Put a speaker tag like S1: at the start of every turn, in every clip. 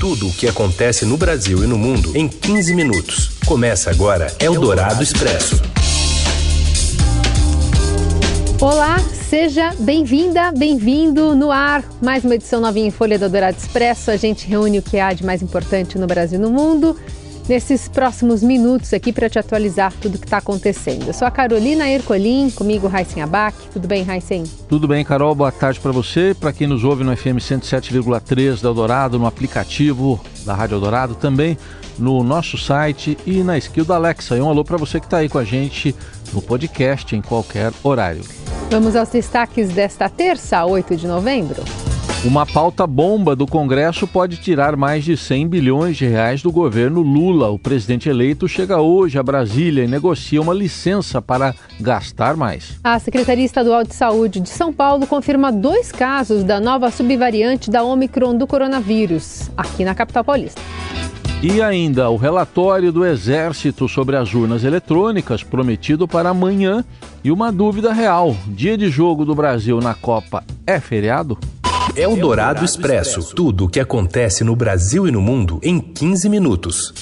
S1: Tudo o que acontece no Brasil e no mundo em 15 minutos. Começa agora Eldorado Expresso.
S2: Olá, seja bem-vinda, bem-vindo no ar. Mais uma edição novinha em Folha do Eldorado Expresso. A gente reúne o que há de mais importante no Brasil e no mundo nesses próximos minutos aqui para te atualizar tudo o que está acontecendo. Eu sou a Carolina Ercolim, comigo Raíssen Abac. Tudo bem, Raíssen?
S3: Tudo bem, Carol. Boa tarde para você. Para quem nos ouve no FM 107,3 da Eldorado, no aplicativo da Rádio Eldorado, também no nosso site e na skill da Alexa. E um alô para você que está aí com a gente no podcast em qualquer horário.
S2: Vamos aos destaques desta terça, 8 de novembro.
S3: Uma pauta bomba do Congresso pode tirar mais de 100 bilhões de reais do governo Lula. O presidente eleito chega hoje a Brasília e negocia uma licença para gastar mais.
S2: A Secretaria Estadual de Saúde de São Paulo confirma dois casos da nova subvariante da Omicron do coronavírus, aqui na capital paulista.
S3: E ainda o relatório do Exército sobre as urnas eletrônicas, prometido para amanhã. E uma dúvida real: dia de jogo do Brasil na Copa é feriado?
S1: Eldorado Expresso. Tudo o que acontece no Brasil e no mundo em 15 minutos.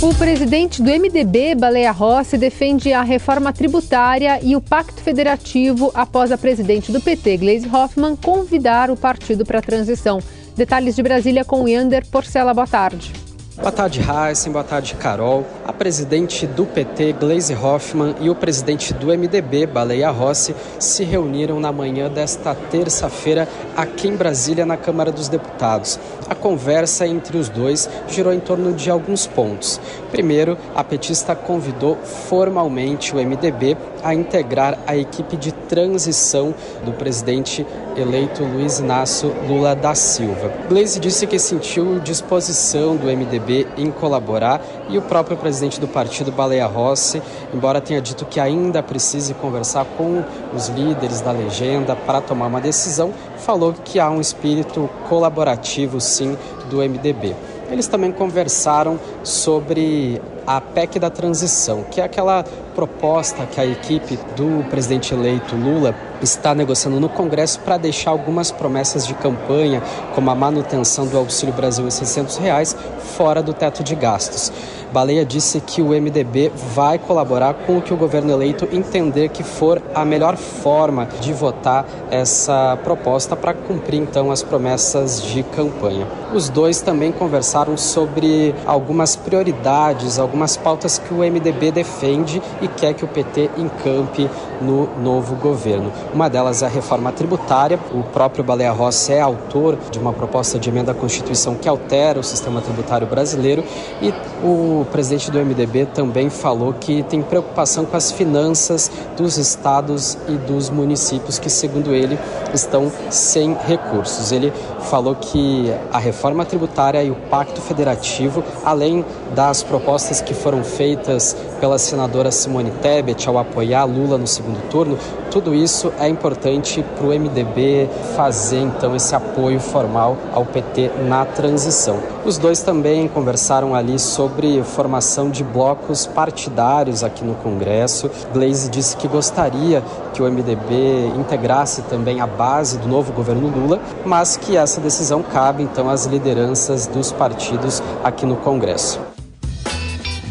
S2: O presidente do MDB, Baleia Rossi, defende a reforma tributária e o pacto federativo após a presidente do PT, Gleisi Hoffmann, convidar o partido para a transição. Detalhes de Brasília com Yander Porcela. Boa tarde.
S4: Boa tarde, Heisen. Boa tarde, Carol. A presidente do PT, Gleisi Hoffmann, e o presidente do MDB, Baleia Rossi, se reuniram na manhã desta terça-feira aqui em Brasília, na Câmara dos Deputados. A conversa entre os dois girou em torno de alguns pontos. Primeiro, a petista convidou formalmente o MDB a integrar a equipe de transição do presidente eleito Luiz Inácio Lula da Silva. Gleisi disse que sentiu disposição do MDB em colaborar e o próprio presidente do partido, Baleia Rossi, embora tenha dito que ainda precise conversar com os líderes da legenda para tomar uma decisão, falou que há um espírito colaborativo sim do MDB. Eles também conversaram sobre a PEC da transição, que é aquela proposta que a equipe do presidente eleito Lula está negociando no Congresso para deixar algumas promessas de campanha, como a manutenção do Auxílio Brasil em 600 reais, fora do teto de gastos. Baleia disse que o MDB vai colaborar com o que o governo eleito entender que for a melhor forma de votar essa proposta para cumprir então as promessas de campanha. Os dois também conversaram sobre algumas prioridades, algumas pautas que o MDB defende e quer que o PT encampe no novo governo. Uma delas é a reforma tributária. O próprio Baleia Rossi é autor de uma proposta de emenda à Constituição que altera o sistema tributário brasileiro e o presidente do MDB também falou que tem preocupação com as finanças dos estados e dos municípios que, segundo ele, estão sem recursos. Ele falou que a reforma tributária e o pacto federativo, além das propostas que foram feitas pela senadora Simone Tebet ao apoiar Lula no segundo turno, tudo isso é importante para o MDB fazer então esse apoio formal ao PT na transição. Os dois também conversaram ali sobre formação de blocos partidários aqui no Congresso. Glaze disse que gostaria que o MDB integrasse também a base do novo governo Lula, mas que essa decisão cabe então às lideranças dos partidos aqui no Congresso.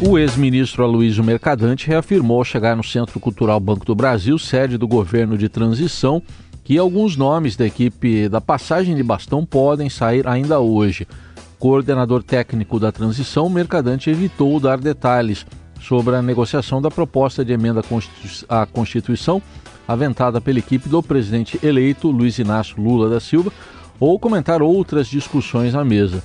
S3: O ex-ministro Aloysio Mercadante reafirmou ao chegar no Centro Cultural Banco do Brasil, sede do governo de transição, que alguns nomes da equipe da passagem de bastão podem sair ainda hoje. Coordenador técnico da transição, Mercadante evitou dar detalhes sobre a negociação da proposta de emenda à Constituição aventada pela equipe do presidente eleito Luiz Inácio Lula da Silva ou comentar outras discussões à mesa.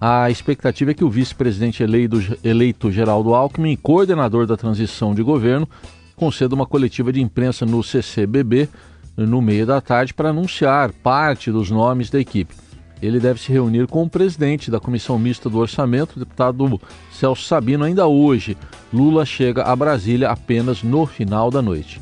S3: A expectativa é que o vice-presidente eleito, eleito Geraldo Alckmin, coordenador da transição de governo, conceda uma coletiva de imprensa no CCBB no meio da tarde para anunciar parte dos nomes da equipe. Ele deve se reunir com o presidente da Comissão Mista do Orçamento, o deputado Celso Sabino, ainda hoje. Lula chega a Brasília apenas no final da noite.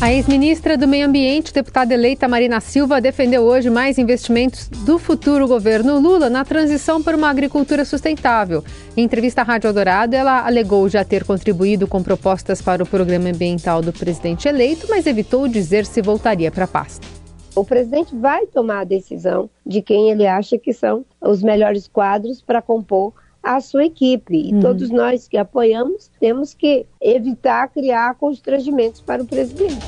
S2: A ex-ministra do Meio Ambiente, deputada eleita Marina Silva, defendeu hoje mais investimentos do futuro governo Lula na transição para uma agricultura sustentável. Em entrevista à Rádio Eldorado, ela alegou já ter contribuído com propostas para o programa ambiental do presidente eleito, mas evitou dizer se voltaria para a pasta.
S5: O presidente vai tomar a decisão de quem ele acha que são os melhores quadros para compor a sua equipe. E uhum. todos nós que apoiamos temos que evitar criar constrangimentos para o presidente.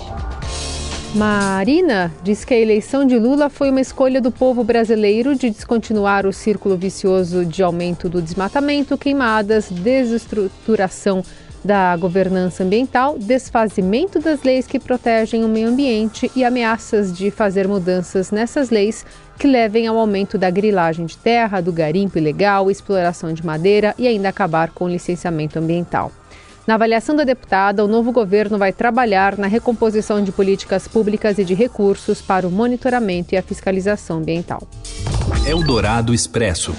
S2: Marina diz que a eleição de Lula foi uma escolha do povo brasileiro de descontinuar o círculo vicioso de aumento do desmatamento, queimadas, desestruturação da governança ambiental, desfazimento das leis que protegem o meio ambiente e ameaças de fazer mudanças nessas leis que levem ao aumento da grilagem de terra, do garimpo ilegal, exploração de madeira e ainda acabar com o licenciamento ambiental. Na avaliação da deputada, o novo governo vai trabalhar na recomposição de políticas públicas e de recursos para o monitoramento e a fiscalização ambiental.
S1: Eldorado Expresso.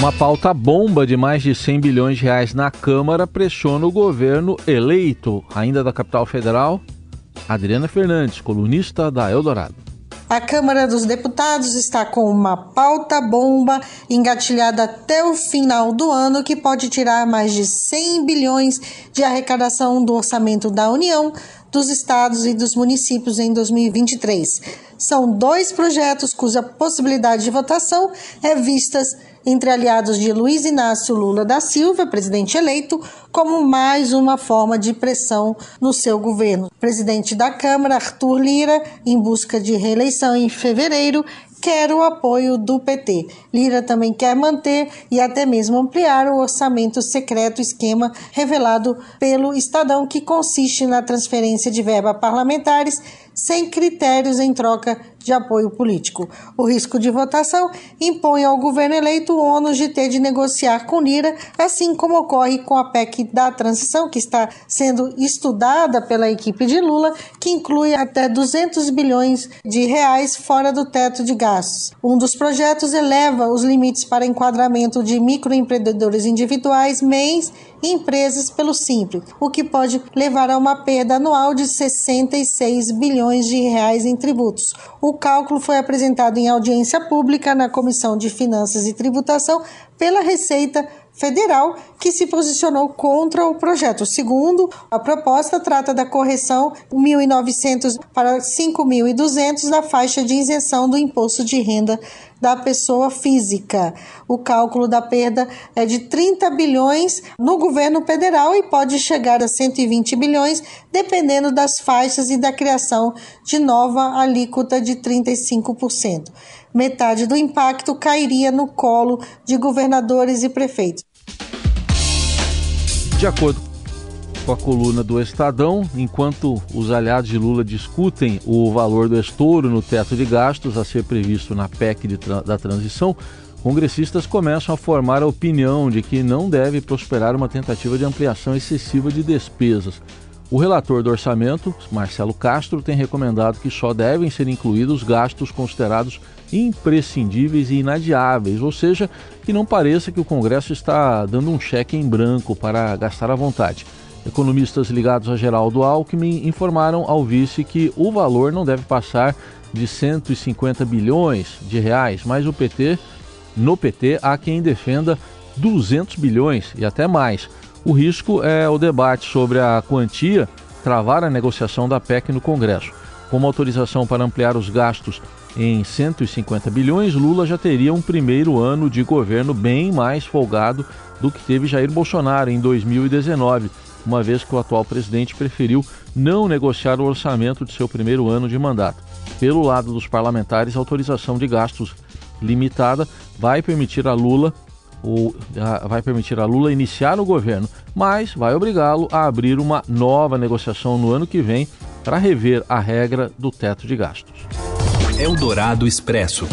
S3: Uma pauta bomba de mais de 100 bilhões de reais na Câmara pressiona o governo eleito, ainda da capital federal, Adriana Fernandes, colunista da Eldorado.
S6: A Câmara dos Deputados está com uma pauta bomba engatilhada até o final do ano que pode tirar mais de 100 bilhões de arrecadação do orçamento da União, dos estados e dos municípios em 2023. São dois projetos cuja possibilidade de votação é vistas entre aliados de Luiz Inácio Lula da Silva, presidente eleito, como mais uma forma de pressão no seu governo. Presidente da Câmara, Arthur Lira, em busca de reeleição em fevereiro, quer o apoio do PT. Lira também quer manter e até mesmo ampliar o orçamento secreto esquema revelado pelo Estadão, que consiste na transferência de verba parlamentares sem critérios em troca de apoio político. O risco de votação impõe ao governo eleito o ônus de ter de negociar com Lira, assim como ocorre com a PEC da transição, que está sendo estudada pela equipe de Lula, que inclui até 200 bilhões de reais fora do teto de gastos. Um dos projetos eleva os limites para enquadramento de microempreendedores individuais, MEIs e empresas pelo Simples, o que pode levar a uma perda anual de 66 bilhões de reais em tributos. O cálculo foi apresentado em audiência pública na Comissão de Finanças e Tributação pela Receita Federal, que se posicionou contra o projeto. Segundo, a proposta trata da correção 1.900 para 5.200 da faixa de isenção do imposto de renda da pessoa física. O cálculo da perda é de 30 bilhões no governo federal e pode chegar a 120 bilhões, dependendo das faixas e da criação de nova alíquota de 35%. Metade do impacto cairia no colo de governadores e prefeitos.
S3: De acordo com a coluna do Estadão, enquanto os aliados de Lula discutem o valor do estouro no teto de gastos a ser previsto na PEC da transição, congressistas começam a formar a opinião de que não deve prosperar uma tentativa de ampliação excessiva de despesas. O relator do orçamento, Marcelo Castro, tem recomendado que só devem ser incluídos gastos considerados imprescindíveis e inadiáveis, ou seja, que não pareça que o Congresso está dando um cheque em branco para gastar à vontade. Economistas ligados a Geraldo Alckmin informaram ao vice que o valor não deve passar de 150 bilhões de reais, mas o PT, no PT, há quem defenda 200 bilhões e até mais. O risco é o debate sobre a quantia travar a negociação da PEC no Congresso. Com uma autorização para ampliar os gastos em 150 bilhões, Lula já teria um primeiro ano de governo bem mais folgado do que teve Jair Bolsonaro em 2019, uma vez que o atual presidente preferiu não negociar o orçamento de seu primeiro ano de mandato. Pelo lado dos parlamentares, a autorização de gastos limitada vai permitir a Lula o, a, vai permitir a Lula iniciar o governo, mas vai obrigá-lo a abrir uma nova negociação no ano que vem para rever a regra do teto de gastos.
S1: Eldorado Expresso.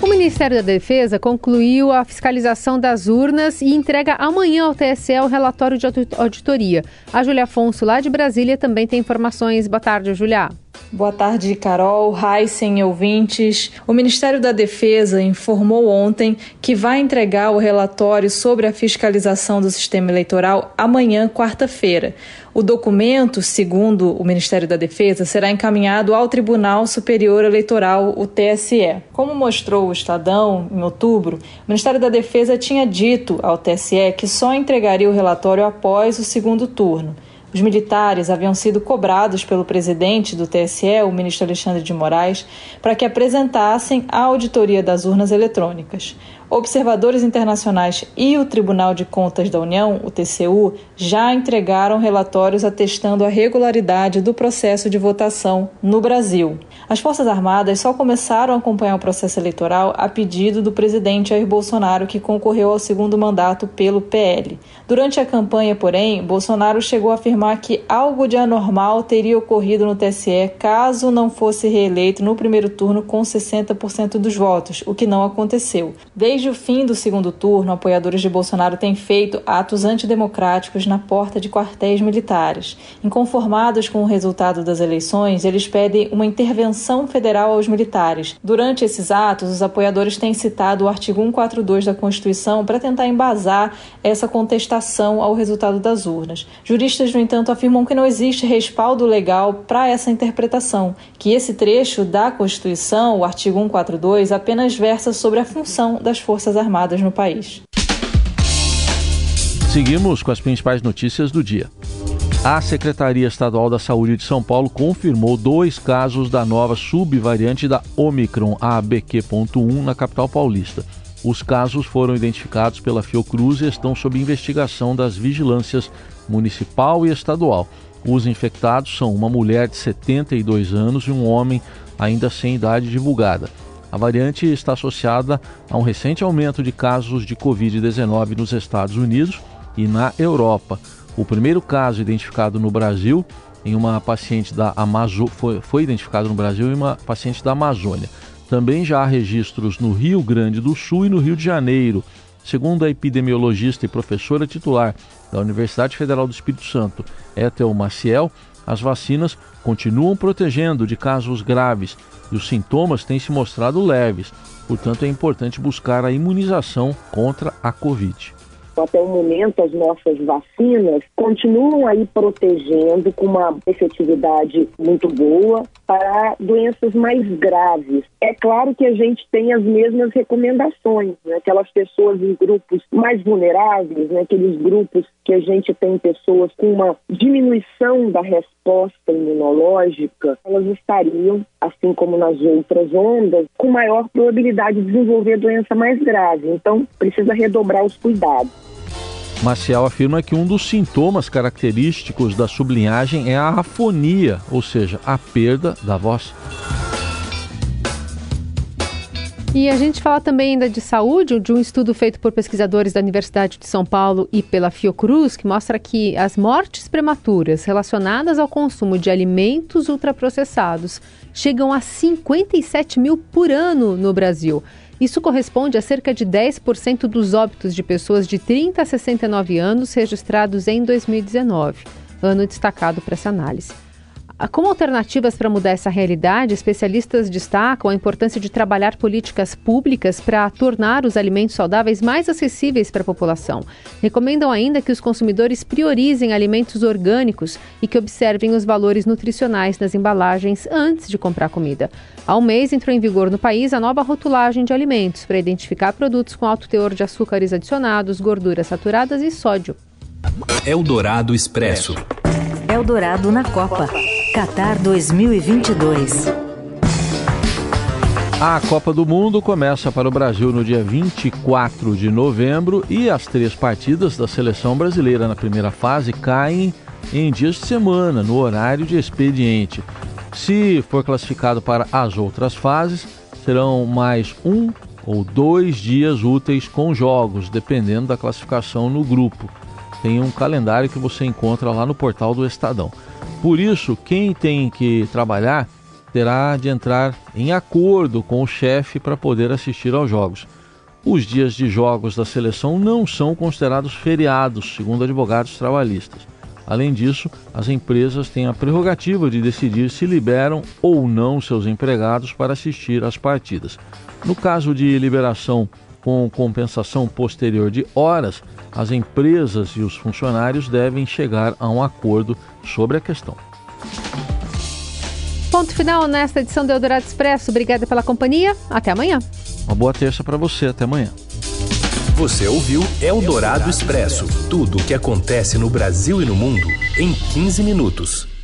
S2: O Ministério da Defesa concluiu a fiscalização das urnas e entrega amanhã ao TSE o relatório de auditoria. A Júlia Afonso, lá de Brasília, também tem informações. Boa tarde, Júlia.
S7: Boa tarde, Carol, Heisen ouvintes. O Ministério da Defesa informou ontem que vai entregar o relatório sobre a fiscalização do sistema eleitoral amanhã, quarta-feira. O documento, segundo o Ministério da Defesa, será encaminhado ao Tribunal Superior Eleitoral, o TSE. Como mostrou o Estadão em outubro, o Ministério da Defesa tinha dito ao TSE que só entregaria o relatório após o segundo turno. Os militares haviam sido cobrados pelo presidente do TSE, o ministro Alexandre de Moraes, para que apresentassem a auditoria das urnas eletrônicas. Observadores internacionais e o Tribunal de Contas da União, o TCU, já entregaram relatórios atestando a regularidade do processo de votação no Brasil. As Forças Armadas só começaram a acompanhar o processo eleitoral a pedido do presidente Jair Bolsonaro, que concorreu ao segundo mandato pelo PL. Durante a campanha, porém, Bolsonaro chegou a afirmar que algo de anormal teria ocorrido no TSE caso não fosse reeleito no primeiro turno com 60% dos votos, o que não aconteceu. Desde o fim do segundo turno, apoiadores de Bolsonaro têm feito atos antidemocráticos na porta de quartéis militares. Inconformados com o resultado das eleições, eles pedem uma intervenção federal aos militares. Durante esses atos, os apoiadores têm citado o artigo 142 da Constituição para tentar embasar essa contestação ao resultado das urnas. Juristas, no entanto, afirmam que não existe respaldo legal para essa interpretação, que esse trecho da Constituição, o artigo 142, apenas versa sobre a função das Forças Armadas no país.
S3: Seguimos com as principais notícias do dia. A Secretaria Estadual da Saúde de São Paulo confirmou dois casos da nova subvariante da Omicron, a ABQ.1, na capital paulista. Os casos foram identificados pela Fiocruz e estão sob investigação das vigilâncias municipal e estadual. Os infectados são uma mulher de 72 anos e um homem ainda sem idade divulgada. A variante está associada a um recente aumento de casos de Covid-19 nos Estados Unidos e na Europa. O primeiro caso identificado no Brasil em uma paciente da Amazônia foi, foi identificado no Brasil em uma paciente da Amazônia. Também já há registros no Rio Grande do Sul e no Rio de Janeiro. Segundo a epidemiologista e professora titular da Universidade Federal do Espírito Santo, Ethel Maciel, as vacinas continuam protegendo de casos graves e os sintomas têm se mostrado leves. Portanto, é importante buscar a imunização contra a Covid
S8: até o momento as nossas vacinas continuam aí protegendo com uma efetividade muito boa para doenças mais graves. É claro que a gente tem as mesmas recomendações, né? aquelas pessoas em grupos mais vulneráveis, né? aqueles grupos que a gente tem pessoas com uma diminuição da resposta imunológica, elas estariam, assim como nas outras ondas, com maior probabilidade de desenvolver doença mais grave. Então, precisa redobrar os cuidados.
S3: Maciel afirma que um dos sintomas característicos da sublinhagem é a afonia, ou seja, a perda da voz.
S2: E a gente fala também ainda de saúde, de um estudo feito por pesquisadores da Universidade de São Paulo e pela Fiocruz, que mostra que as mortes prematuras relacionadas ao consumo de alimentos ultraprocessados chegam a 57 mil por ano no Brasil. Isso corresponde a cerca de 10% dos óbitos de pessoas de 30 a 69 anos registrados em 2019, ano destacado para essa análise. Como alternativas para mudar essa realidade, especialistas destacam a importância de trabalhar políticas públicas para tornar os alimentos saudáveis mais acessíveis para a população. Recomendam ainda que os consumidores priorizem alimentos orgânicos e que observem os valores nutricionais nas embalagens antes de comprar comida. Há um mês entrou em vigor no país a nova rotulagem de alimentos para identificar produtos com alto teor de açúcares adicionados, gorduras saturadas e sódio.
S1: Eldorado Expresso.
S9: Eldorado na Copa. Qatar 2022.
S3: A Copa do Mundo começa para o Brasil no dia 24 de novembro e as três partidas da seleção brasileira na primeira fase caem em dias de semana, no horário de expediente. Se for classificado para as outras fases, serão mais um ou dois dias úteis com jogos, dependendo da classificação no grupo. Tem um calendário que você encontra lá no portal do Estadão. Por isso, quem tem que trabalhar terá de entrar em acordo com o chefe para poder assistir aos jogos. Os dias de jogos da seleção não são considerados feriados, segundo advogados trabalhistas. Além disso, as empresas têm a prerrogativa de decidir se liberam ou não seus empregados para assistir às partidas. No caso de liberação com compensação posterior de horas, as empresas e os funcionários devem chegar a um acordo sobre a questão.
S2: Ponto final nesta edição do Eldorado Expresso. Obrigada pela companhia. Até amanhã.
S3: Uma boa terça para você. Até amanhã.
S1: Você ouviu Eldorado Expresso tudo o que acontece no Brasil e no mundo em 15 minutos.